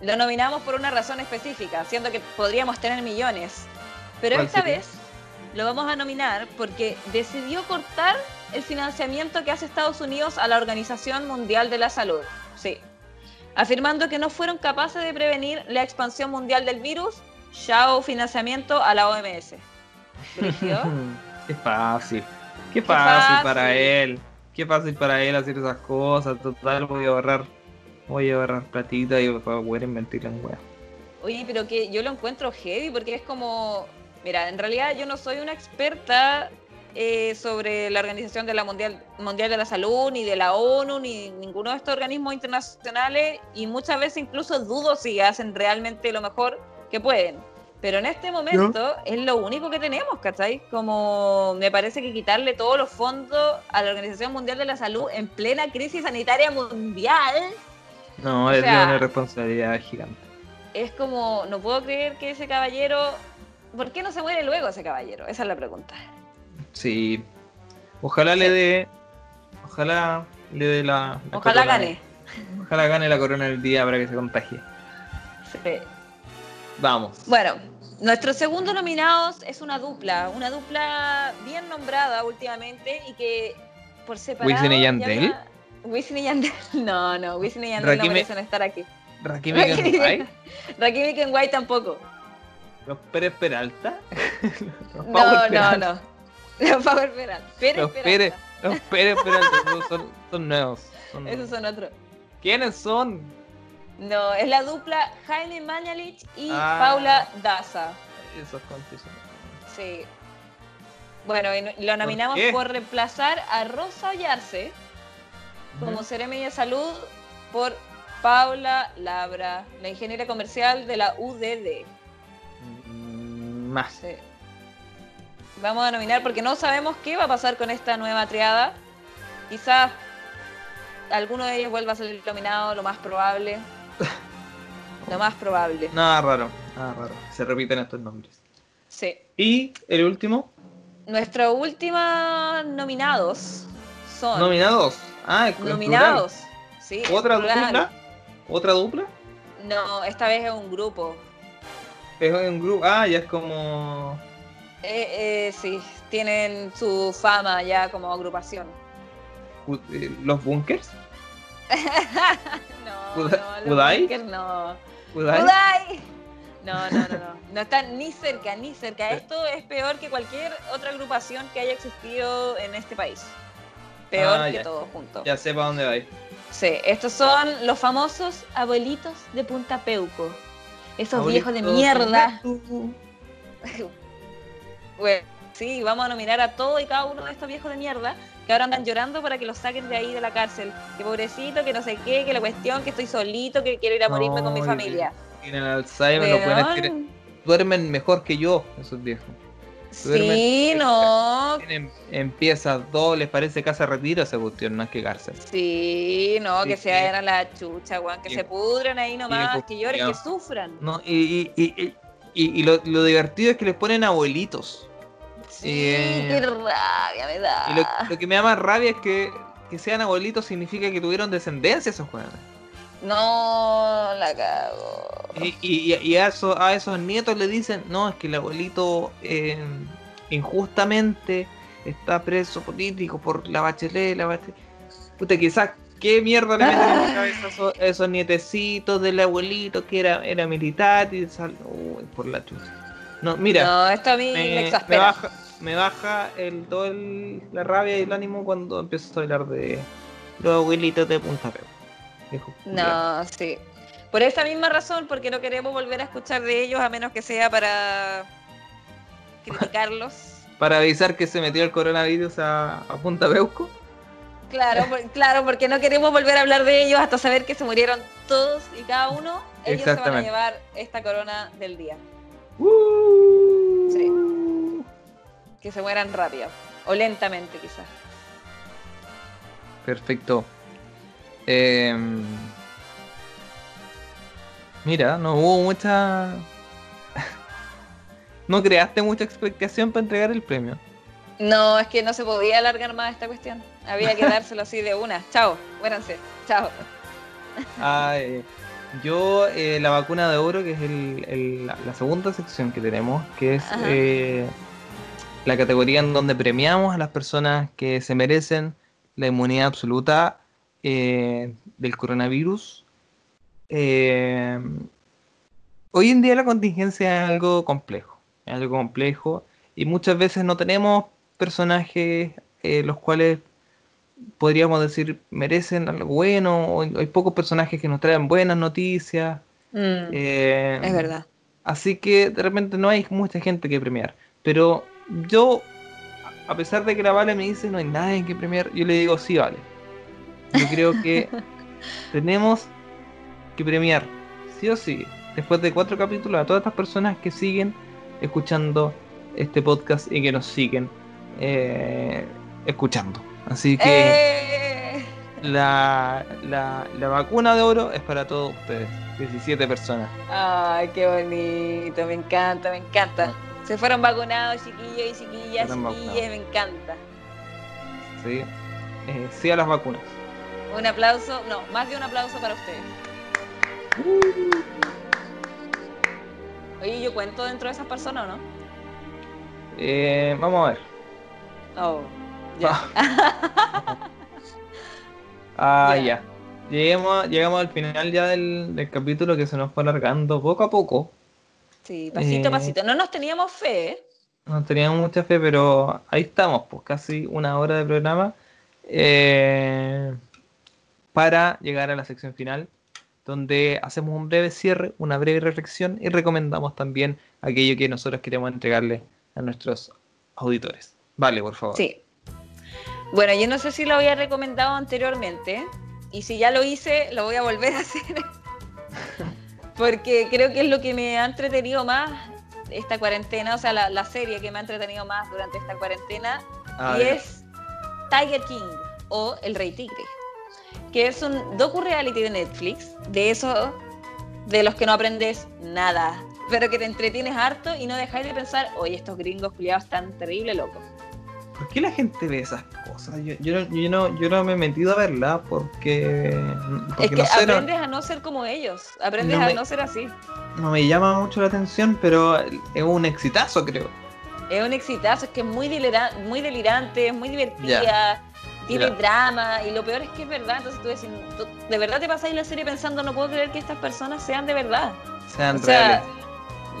Lo nominamos por una razón específica, siendo que podríamos tener millones. Pero ¿Cuál esta sería? vez lo vamos a nominar porque decidió cortar el financiamiento que hace Estados Unidos a la Organización Mundial de la Salud. Afirmando que no fueron capaces de prevenir la expansión mundial del virus, chao financiamiento a la OMS. Qué fácil. Qué Qué fácil, para él. Qué fácil para él hacer esas cosas. Total, voy a ahorrar. Voy a ahorrar platita y voy a poder invertir en weas. Oye, pero que yo lo encuentro heavy porque es como, mira, en realidad yo no soy una experta eh, sobre la Organización de la Mundial, Mundial de la Salud, ni de la ONU, ni ninguno de estos organismos internacionales, y muchas veces incluso dudo si hacen realmente lo mejor que pueden. Pero en este momento es lo único que tenemos, ¿cachai? Como me parece que quitarle todos los fondos a la Organización Mundial de la Salud en plena crisis sanitaria mundial No, O es sea- una responsabilidad gigante. es como, no puedo creer que ese caballero, ¿por qué no se muere luego ese caballero? Esa es la pregunta. Sí. Ojalá le dé. Ojalá le dé la. la Ojalá corona. gane. Ojalá gane la corona del día para que se contagie. Sí. Vamos. Bueno, nuestros segundos nominados es una dupla, una dupla bien nombrada últimamente y que por separado... ¿Wisin y ya Yandel? me- Wisin y Yandel. No, no, Wisin y Yandel no Rakim- merecen estar aquí. Rakim y Kenway tampoco. Los Pérez Peralta. Los No, Power no, Peralta. no. Los Power Peralta. Pérez Los. Pérez, los Pérez Peralta son, nuevos. son Esos nuevos. son otros. ¿Quiénes son? No, es la dupla Jaime Mañalich y Ah. Paula Daza. Esos conches son- Sí. Bueno, y lo nominamos por, reemplazar a Rosa Ollarse como Seremi de Salud por Paula Labra, la ingeniera comercial de la UDD. Más. Sí. Vamos a nominar porque no sabemos qué va a pasar con esta nueva triada. Quizás alguno de ellos vuelva a salir nominado, lo más probable. Lo más probable. Nada raro, nada raro. Se repiten estos nombres. Sí. Y el último, Nuestros últimos nominados son. nominados. Ah, nominados. Sí, plural. ¿Otra dupla? ¿Otra dupla? No, esta vez es un grupo. Es un grupo. Ah, ya es como. Eh, eh, sí, tienen su fama ya como agrupación. eh, Los bunkers. no, Uda- no, los ¿Udai? Bunkers no. ¿Udai? Udai. No, no, no, no. No están ni cerca, ni cerca. Esto es peor que cualquier otra agrupación que haya existido en este país. Peor Ah, que ya. todo junto. Ya sé para dónde vais. Sí, estos son los famosos abuelitos de Punta Peuco. Esos viejos de mierda. Bueno, sí, vamos a nominar a todo y cada uno de estos viejos de mierda que ahora andan llorando para que los saquen de ahí de la cárcel. Que pobrecito, que no sé qué, que la cuestión, que estoy solito, que quiero ir a morirme con mi familia. Tienen Alzheimer, lo pueden Weón. tirar- duermen mejor que yo, esos viejos. duermen- Sí, no. Tienen, empieza dos, les parece casa retiro esa cuestión, no es que cárcel. Sí, no, que Sí, se sí. vayan a la chucha, weón, que Sí. se pudren ahí nomás, Sí, que lloren, que sufran. No, y, y, y, y- y lo, lo divertido es que les ponen abuelitos. Sí, Eh, qué rabia me da. Y lo, lo que me da más rabia es que, que sean abuelitos significa que tuvieron descendencia esos juegos. No, la cago. Y, y, y a, eso- a esos nietos le dicen, no, es que el abuelito eh, injustamente está preso político por la bachelet, la bachelet. Puta, quizás, ¿qué mierda le meten en la cabeza a esos, esos nietecitos del abuelito que era, era militar y sal... Uy, por la chucha. No, mira, no, esto a mí me, me, me exaspera. baja, me baja el, todo el- la rabia y el ánimo cuando empiezo a hablar de los abuelitos de Punta culiao. No, sí. Por esa misma razón, porque no queremos volver a escuchar de ellos a menos que sea para criticarlos. Para avisar que se metió el coronavirus a, a Punta Peuco. Claro, por- claro, porque no queremos volver a hablar de ellos hasta saber que se murieron todos y cada uno. Ellos se van a llevar esta corona del día. Uh. Sí. Que se mueran rápido. O lentamente, quizás. Perfecto. Em, mira, no hubo mucha. no creaste mucha expectación para entregar el premio. No, es que no se podía alargar más esta cuestión. Había que dárselo así de una. Chao, muéranse. Chao. Ah, eh, yo, eh, la vacuna de oro, que es el- el- la, segunda sección que tenemos, que es eh, la categoría en donde premiamos a las personas que se merecen la inmunidad absoluta eh, del coronavirus. Eh, hoy en día la contingencia es algo complejo, es algo complejo y muchas veces no tenemos personajes eh, los cuales podríamos decir merecen algo bueno, o hay pocos personajes que nos traen buenas noticias. Mm, eh, es verdad. Así que de repente no hay mucha gente que premiar. Pero yo, a pesar de que la Vale me dice no hay nadie que premiar, yo le digo sí, Vale. Yo creo que tenemos que premiar, sí o sí, después de cuatro capítulos, a todas estas personas que siguen escuchando este podcast y que nos siguen eh, escuchando. Así que ¡Eh! la, la, la vacuna de oro es para todos ustedes, 17 personas. Ay, qué bonito, me encanta, me encanta. Se fueron vacunados, chiquillos y chiquillas, chiquillas, me encanta. ¿sí? Eh, sí a las vacunas. Un aplauso, no, más de un aplauso para ustedes. Oye, ¿yo cuento dentro de esas personas o no? Eh, vamos a ver. Oh, ya. Ah, Ya. Lleguemos, llegamos al final ya del, del capítulo que se nos fue alargando poco a poco. Sí, pasito a Eh. pasito. No nos teníamos fe, ¿eh? No teníamos mucha fe, pero ahí estamos, pues casi una hora de programa eh, para llegar a la sección final, donde hacemos un breve cierre, una breve reflexión y recomendamos también aquello que nosotros queremos entregarle a nuestros auditores. Vale, por favor. Sí. Bueno, yo no sé si lo había recomendado anteriormente, y si ya lo hice, lo voy a volver a hacer. Porque creo que es lo que me ha entretenido más esta cuarentena, o sea, la, la serie que me ha entretenido más durante esta cuarentena, A y ver. es Tiger King o El Rey Tigre, que es un docu-reality de Netflix, de esos de los que no aprendes nada, pero que te entretienes harto y no dejáis de pensar, oye, estos gringos culiados están terrible locos. ¿Por qué la gente ve esas cosas? Yo, yo, no, yo, no, yo no me he metido a verla porque, porque Es que no, sé, no- aprendes a no ser como ellos, aprendes No a me- no ser así. no me llama mucho la atención, pero es un exitazo, creo. Es un exitazo, es que es muy, delira- muy delirante, es muy divertida, tiene drama y lo peor es que es verdad. Entonces tú decís, tú- de verdad te pasáis la serie pensando, no puedo creer que estas personas sean de verdad. Sean O sea, reales.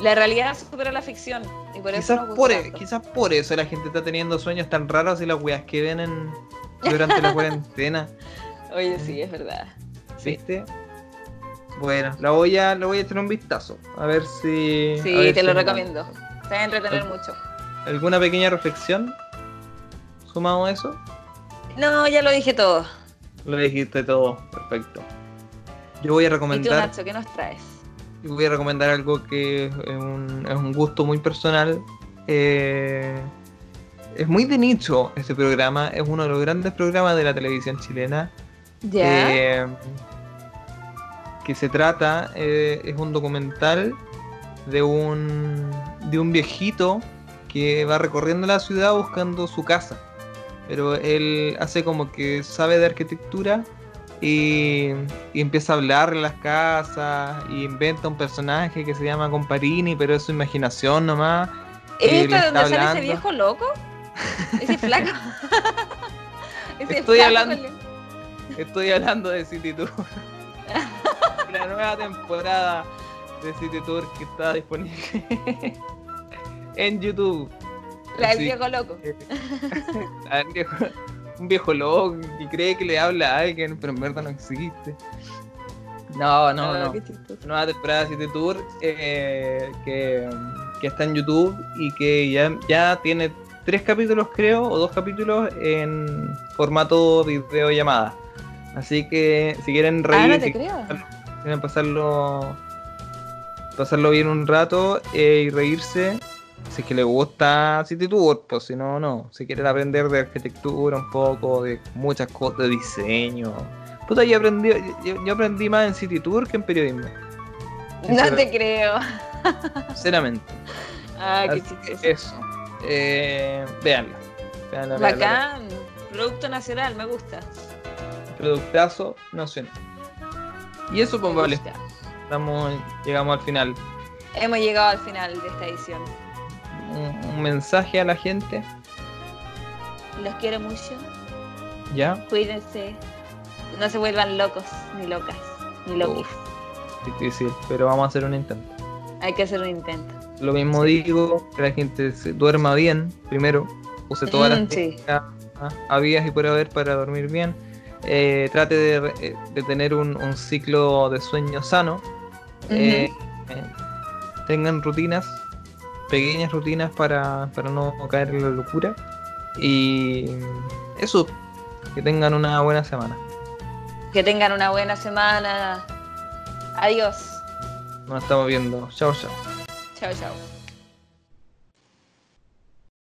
La realidad supera la ficción. Y por eso Quizás gusta por, e- tanto. quizás por eso la gente está teniendo sueños tan raros y las weas que ven en- durante la cuarentena. Oye, sí, es verdad. Sí. ¿Viste? Bueno, la voy a, le voy a echar un vistazo. A ver si. Sí, ver te si lo recomiendo. Te va a entretener mucho. ¿Alguna pequeña reflexión sumado a eso? No, ya lo dije todo. Lo dijiste todo, perfecto. Yo voy a ¿Y tú, recomendar, Nacho, qué nos traes? Voy a recomendar algo que es un, es un gusto muy personal. Eh, es muy de nicho este programa, es uno de los grandes programas de la televisión chilena. Ya. eh, que se trata, eh, es un documental de un, de un viejito que va recorriendo la ciudad buscando su casa. Pero él hace como que sabe de arquitectura y, y empieza a hablar de las casas y inventa un personaje que se llama Comparini, pero es su imaginación nomás. ¿Es esto donde sale ese hablando. viejo loco? ¿Ese flaco? Ese Estoy flaco hablando- le- Estoy hablando de City Tour. la nueva temporada de City Tour que está disponible en YouTube. La del viejo loco. Ah, un viejo, un viejo loco que cree que le habla a alguien, pero en verdad no existe. No, no, Ah, no. chistoso. Nueva temporada de City Tour eh, que, que está en YouTube y que ya, ya tiene tres capítulos, creo, o dos capítulos en formato videollamada. Así que si quieren reír, Ah, no si creo. quieren pasarlo pasarlo bien un rato eh, y reírse si es que les gusta City Tour pues si no no si quieren aprender de arquitectura un poco de muchas cosas de diseño puta yo aprendí yo, yo aprendí más en City Tour que en periodismo No te creo. sinceramente Ah, qué chistoso. eso eh, véanla. Bacán. Producto nacional, me gusta. productazo nacional y eso pues vale estamos llegamos al final Hemos llegado al final de esta edición. Un, un mensaje a la gente Los quiero mucho. ya Cuídense. No se vuelvan locos, ni locas, ni loquis. difícil pero vamos a hacer un intento Hay que hacer un intento. Lo mismo digo, que la gente se duerma bien, primero, use todas las Mm, sí. técnicas habidas y por haber para dormir bien. Eh, trate de, eh, de tener un, un ciclo de sueño sano. Eh, eh, tengan rutinas, pequeñas rutinas para, para no caer en la locura. Y eso, que tengan una buena semana. Que tengan una buena semana. Adiós. Nos estamos viendo. Chao, chao. Chao, chao.